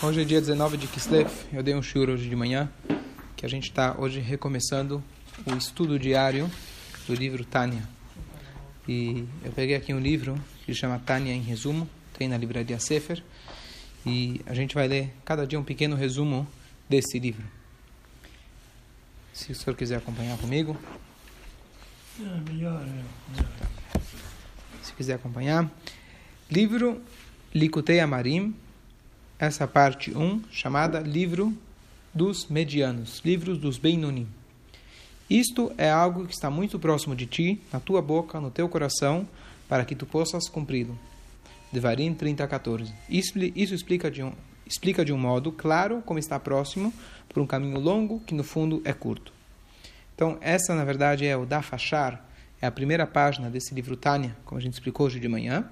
Hoje é dia 19 de Kislev. Eu dei um shiur hoje de manhã, que a gente está hoje recomeçando o estudo diário do livro Tânia. E eu peguei aqui um livro que chama Tânia em resumo, tem na livraria Sefer, e a gente vai ler cada dia um pequeno resumo desse livro. Se o senhor quiser acompanhar comigo. É melhor, é. Se quiser acompanhar. Livro Likutei Amarim, essa parte 1, chamada Livro dos Medianos, Livros dos Beinonim. Isto é algo que está muito próximo de ti, na tua boca, no teu coração, para que tu possas cumpri-lo. Devarim 30, 14. Isso, isso explica, de um, explica de um modo claro como está próximo, por um caminho longo que no fundo é curto. Então, essa na verdade é o Dafashar, é a primeira página desse livro Tânia, como a gente explicou hoje de manhã,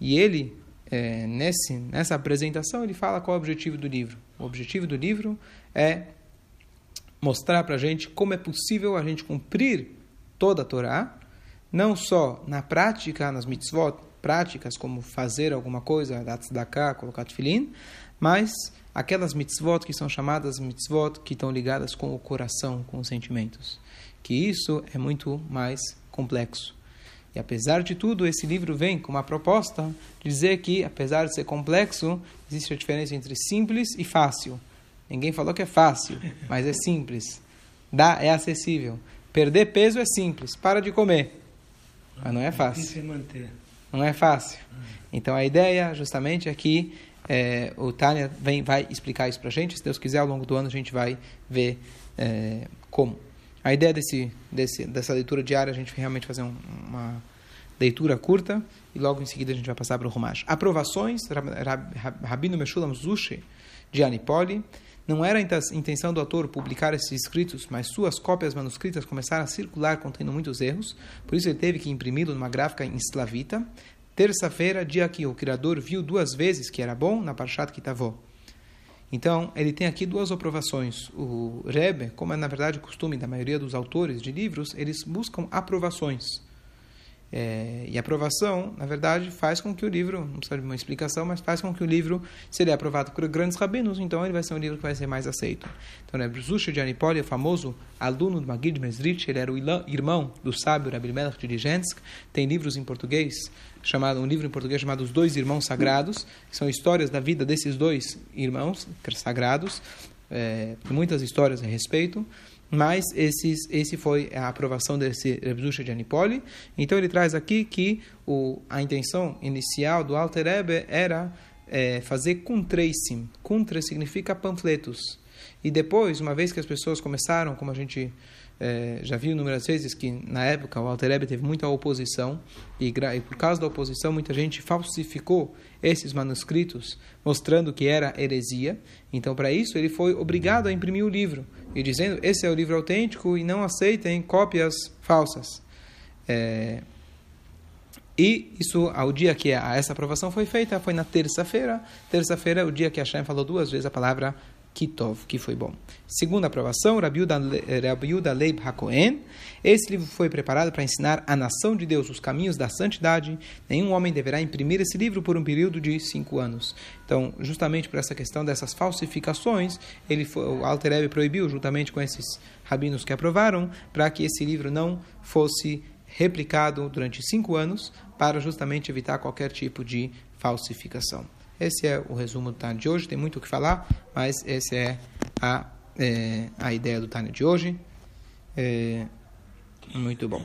e ele é, nesse, nessa apresentação, ele fala qual é o objetivo do livro. O objetivo do livro é mostrar para a gente como é possível a gente cumprir toda a Torá, não só na prática, nas mitzvot, práticas como fazer alguma coisa, dar tzedakah, colocar tefilin, mas aquelas mitzvot que são chamadas mitzvot que estão ligadas com o coração, com os sentimentos. Que isso é muito mais complexo. E apesar de tudo, esse livro vem com uma proposta de dizer que, apesar de ser complexo, existe a diferença entre simples e fácil. Ninguém falou que é fácil, mas é simples. Dá, é acessível. Perder peso é simples, para de comer. Mas não é fácil. Não é fácil. Então a ideia, justamente, é que é, o Tânia vem, vai explicar isso para a gente. Se Deus quiser, ao longo do ano a gente vai ver é, como. A ideia desse, desse, dessa leitura diária é a gente realmente fazer um, uma leitura curta e logo em seguida a gente vai passar para o Rumash. Aprovações, Rabino Meshulam Zushi, de Anipoli. Não era a intenção do autor publicar esses escritos, mas suas cópias manuscritas começaram a circular contendo muitos erros, por isso ele teve que imprimi-lo numa gráfica em slavita. Terça-feira, dia que o criador viu duas vezes que era bom, na Parshat Kitavó. Então, ele tem aqui duas aprovações. O Rebbe, como é na verdade o costume da maioria dos autores de livros, eles buscam aprovações. É, e aprovação, na verdade, faz com que o livro, não precisa de uma explicação, mas faz com que o livro, se ele é aprovado por grandes rabinos, então ele vai ser um livro que vai ser mais aceito. Então, Rebbe Zusha de Anipoli, famoso aluno do Magid Mesrich, ele era o irmão do sábio Rabbi Melech de Ligensk, tem livros em português, chamado, um livro em português chamado Os Dois Irmãos Sagrados, que são histórias da vida desses dois irmãos sagrados, é, muitas histórias a respeito. Mas esses, esse foi a aprovação desse Rebzusha de Anipoli. Então ele traz aqui que o, a intenção inicial do Alter Rebbe era é, fazer kuntreisim. Kuntre significa panfletos. E depois, uma vez que as pessoas começaram, como a gente é, já viu inúmeras vezes que na época o Alter Rebbe teve muita oposição e, e, por causa da oposição muita gente falsificou esses manuscritos mostrando que era heresia. Então para isso ele foi obrigado a imprimir o livro e dizendo esse é o livro autêntico e não aceitem cópias falsas. É, e isso, ao dia que essa aprovação foi feita, foi na terça-feira. Terça-feira, o dia que Hashem falou duas vezes a palavra Kitov, que foi bom. Segunda aprovação, Rabiuda Leib HaKohen. Esse livro foi preparado para ensinar a nação de Deus os caminhos da santidade. Nenhum homem deverá imprimir esse livro por um período de cinco anos. Então, justamente por essa questão dessas falsificações, ele foi, o Alter Rebbe proibiu, juntamente com esses rabinos que aprovaram, para que esse livro não fosse replicado durante cinco anos, para justamente evitar qualquer tipo de falsificação. Esse é o resumo do Tânia de hoje. Tem muito o que falar, mas essa é a, é, a ideia do Tânia de hoje. É, muito bom.